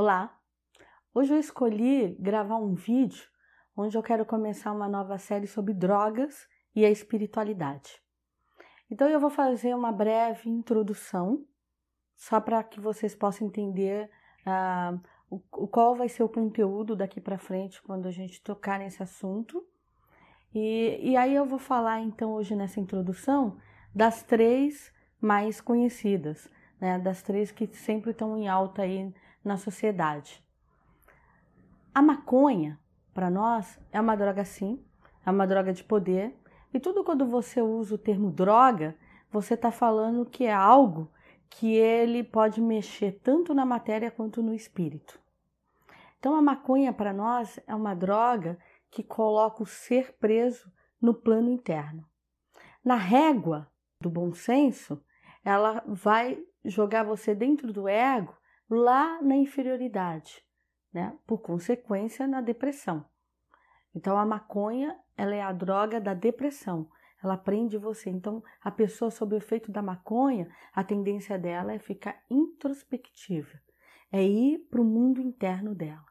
Olá! Hoje eu escolhi gravar um vídeo onde eu quero começar uma nova série sobre drogas e a espiritualidade. Então eu vou fazer uma breve introdução, só para que vocês possam entender uh, o, qual vai ser o conteúdo daqui para frente quando a gente tocar nesse assunto. E, e aí eu vou falar então hoje nessa introdução das três mais conhecidas, né, das três que sempre estão em alta aí na sociedade. A maconha, para nós, é uma droga sim, é uma droga de poder. E tudo quando você usa o termo droga, você está falando que é algo que ele pode mexer tanto na matéria quanto no espírito. Então a maconha para nós é uma droga que coloca o ser preso no plano interno. Na régua do bom senso, ela vai jogar você dentro do ego lá na inferioridade, né? Por consequência, na depressão. Então a maconha, ela é a droga da depressão. Ela prende você. Então a pessoa sob o efeito da maconha, a tendência dela é ficar introspectiva, é ir para o mundo interno dela.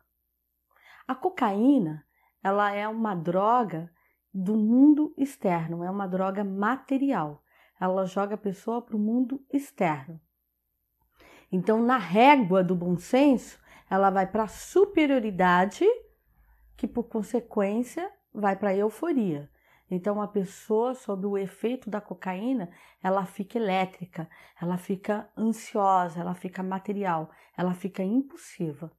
A cocaína, ela é uma droga do mundo externo, é uma droga material. Ela joga a pessoa para o mundo externo. Então, na régua do bom senso, ela vai para a superioridade, que por consequência vai para a euforia. Então, a pessoa, sob o efeito da cocaína, ela fica elétrica, ela fica ansiosa, ela fica material, ela fica impulsiva.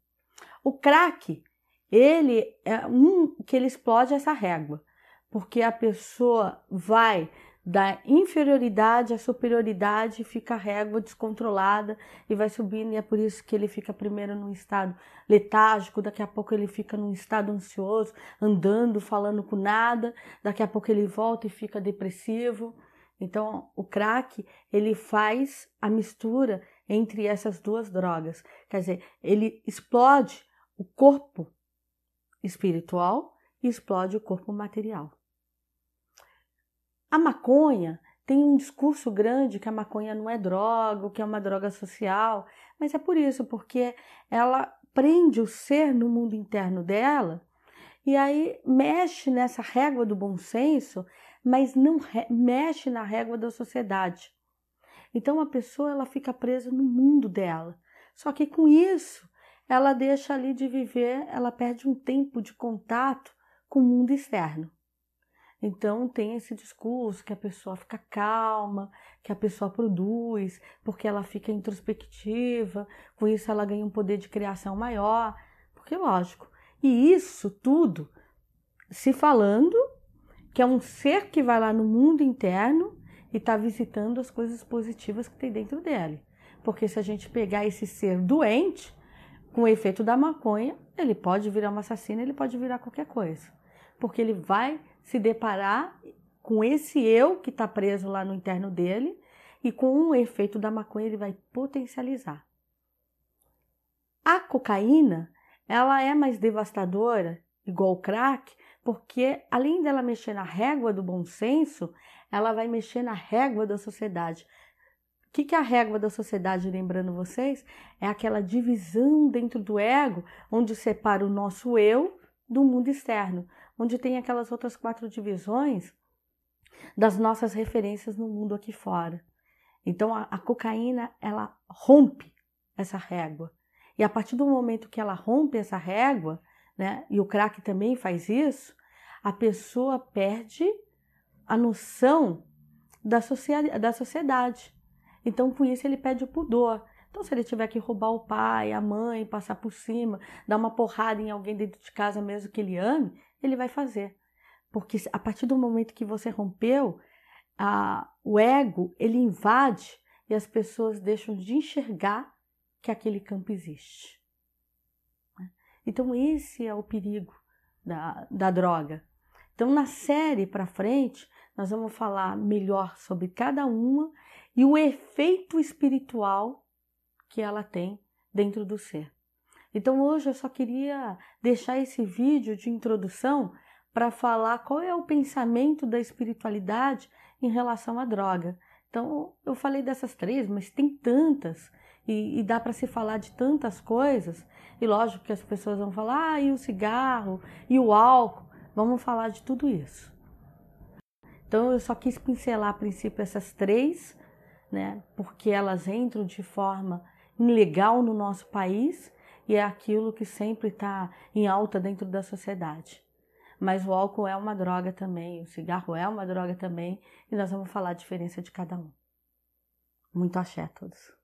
O crack, ele é um que ele explode essa régua, porque a pessoa vai da inferioridade à superioridade, fica a régua descontrolada e vai subindo, e é por isso que ele fica primeiro num estado letárgico, daqui a pouco ele fica num estado ansioso, andando, falando com nada, daqui a pouco ele volta e fica depressivo. Então, o crack, ele faz a mistura entre essas duas drogas. Quer dizer, ele explode o corpo espiritual e explode o corpo material. A maconha tem um discurso grande que a maconha não é droga, que é uma droga social, mas é por isso, porque ela prende o ser no mundo interno dela e aí mexe nessa régua do bom senso, mas não mexe na régua da sociedade. Então a pessoa ela fica presa no mundo dela. Só que com isso, ela deixa ali de viver, ela perde um tempo de contato com o mundo externo. Então tem esse discurso que a pessoa fica calma, que a pessoa produz, porque ela fica introspectiva, com isso ela ganha um poder de criação maior, porque lógico. E isso tudo se falando que é um ser que vai lá no mundo interno e está visitando as coisas positivas que tem dentro dele. Porque se a gente pegar esse ser doente, com o efeito da maconha, ele pode virar um assassino, ele pode virar qualquer coisa. Porque ele vai se deparar com esse eu que está preso lá no interno dele e com o efeito da maconha ele vai potencializar. A cocaína, ela é mais devastadora, igual o crack, porque além dela mexer na régua do bom senso, ela vai mexer na régua da sociedade. O que, que é a régua da sociedade, lembrando vocês? É aquela divisão dentro do ego, onde separa o nosso eu do mundo externo onde tem aquelas outras quatro divisões das nossas referências no mundo aqui fora. Então a, a cocaína ela rompe essa régua. E a partir do momento que ela rompe essa régua, né, e o crack também faz isso, a pessoa perde a noção da, da sociedade. Então, com isso, ele perde o pudor. Então, se ele tiver que roubar o pai, a mãe, passar por cima, dar uma porrada em alguém dentro de casa mesmo que ele ame, ele vai fazer. Porque a partir do momento que você rompeu, a, o ego ele invade e as pessoas deixam de enxergar que aquele campo existe. Né? Então, esse é o perigo da, da droga. Então, na série para frente, nós vamos falar melhor sobre cada uma e o efeito espiritual que ela tem dentro do ser. Então hoje eu só queria deixar esse vídeo de introdução para falar qual é o pensamento da espiritualidade em relação à droga. Então eu falei dessas três, mas tem tantas E, e dá para se falar de tantas coisas. E lógico que as pessoas vão falar, ah, e o cigarro, e o álcool. Vamos falar de tudo isso. Então eu só quis pincelar a princípio essas três, né? Porque elas entram de forma ilegal no nosso país e é aquilo que sempre está em alta dentro da sociedade. Mas o álcool é uma droga também, o cigarro é uma droga também, e nós vamos falar a diferença de cada um. Muito axé a todos.